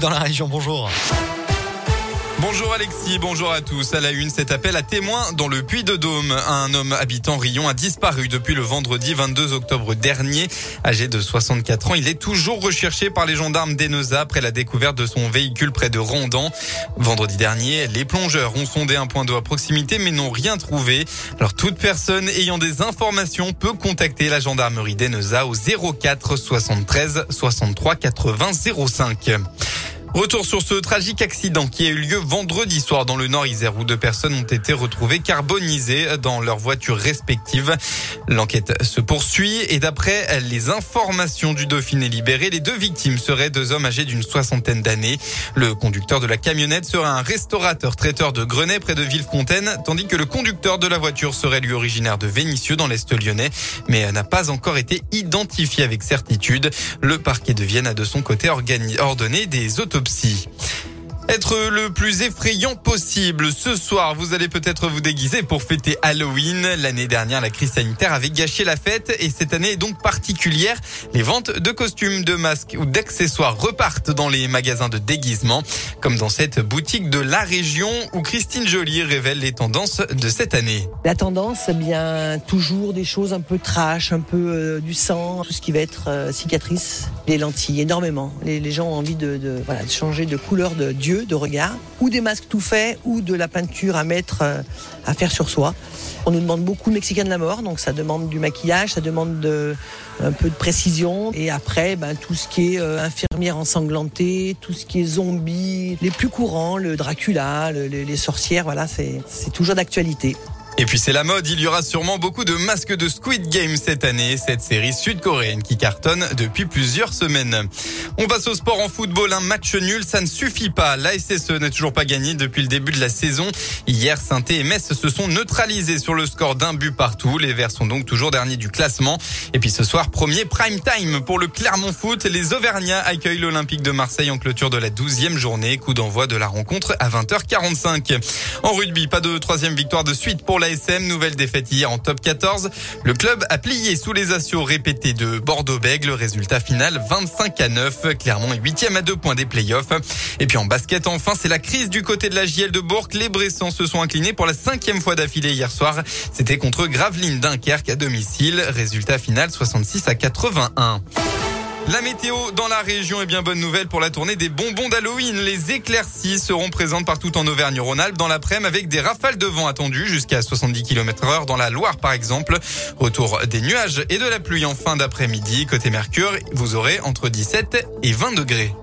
dans la région. Bonjour. Bonjour Alexis, bonjour à tous. À la une, cet appel à témoins dans le Puy-de-Dôme. Un homme habitant Rion a disparu depuis le vendredi 22 octobre dernier. Âgé de 64 ans, il est toujours recherché par les gendarmes d'Eneza après la découverte de son véhicule près de Rondan. Vendredi dernier, les plongeurs ont sondé un point d'eau à proximité mais n'ont rien trouvé. Alors toute personne ayant des informations peut contacter la gendarmerie d'Eneza au 04 73 63 80 05. Retour sur ce tragique accident qui a eu lieu vendredi soir dans le Nord Isère où deux personnes ont été retrouvées carbonisées dans leurs voitures respectives. L'enquête se poursuit et d'après les informations du Dauphiné libéré, les deux victimes seraient deux hommes âgés d'une soixantaine d'années. Le conducteur de la camionnette serait un restaurateur traiteur de Grenay près de Villefontaine, tandis que le conducteur de la voiture serait lui originaire de Vénissieux dans l'Est lyonnais, mais n'a pas encore été identifié avec certitude. Le parquet de Vienne a de son côté ordonné des autopsies autopsie. Être le plus effrayant possible. Ce soir, vous allez peut-être vous déguiser pour fêter Halloween. L'année dernière, la crise sanitaire avait gâché la fête et cette année est donc particulière. Les ventes de costumes, de masques ou d'accessoires repartent dans les magasins de déguisement, comme dans cette boutique de la région où Christine Joly révèle les tendances de cette année. La tendance, eh bien, toujours des choses un peu trash, un peu euh, du sang, tout ce qui va être euh, cicatrice, les lentilles, énormément. Les, gens ont envie de, voilà, de changer de couleur de Dieu de regard, ou des masques tout faits, ou de la peinture à mettre, euh, à faire sur soi. On nous demande beaucoup le Mexicain de la mort, donc ça demande du maquillage, ça demande de, un peu de précision. Et après, ben, tout ce qui est euh, infirmière ensanglantée, tout ce qui est zombie, les plus courants, le Dracula, les sorcières, voilà, c'est toujours d'actualité. Et puis c'est la mode, il y aura sûrement beaucoup de masques de Squid Game cette année, cette série sud-coréenne qui cartonne depuis plusieurs semaines. On passe au sport en football, un match nul, ça ne suffit pas. La SSE n'a toujours pas gagné depuis le début de la saison. Hier, saint et Metz se sont neutralisés sur le score d'un but partout. Les Verts sont donc toujours derniers du classement. Et puis ce soir, premier prime time pour le Clermont Foot. Les Auvergnats accueillent l'Olympique de Marseille en clôture de la 12e journée. Coup d'envoi de la rencontre à 20h45. En rugby, pas de troisième victoire de suite pour la SM, nouvelle défaite hier en top 14. Le club a plié sous les assauts répétés de Bordeaux-Bègles. Résultat final 25 à 9. Clermont est huitième à deux points des playoffs. Et puis en basket, enfin, c'est la crise du côté de la JL de Bourg. Les Bressans se sont inclinés pour la cinquième fois d'affilée hier soir. C'était contre Gravelines Dunkerque à domicile. Résultat final 66 à 81. La météo dans la région est bien bonne nouvelle pour la tournée des bonbons d'Halloween. Les éclaircies seront présentes partout en Auvergne-Rhône-Alpes dans l'après-midi avec des rafales de vent attendues jusqu'à 70 km heure dans la Loire par exemple. Retour des nuages et de la pluie en fin d'après-midi. Côté Mercure, vous aurez entre 17 et 20 degrés.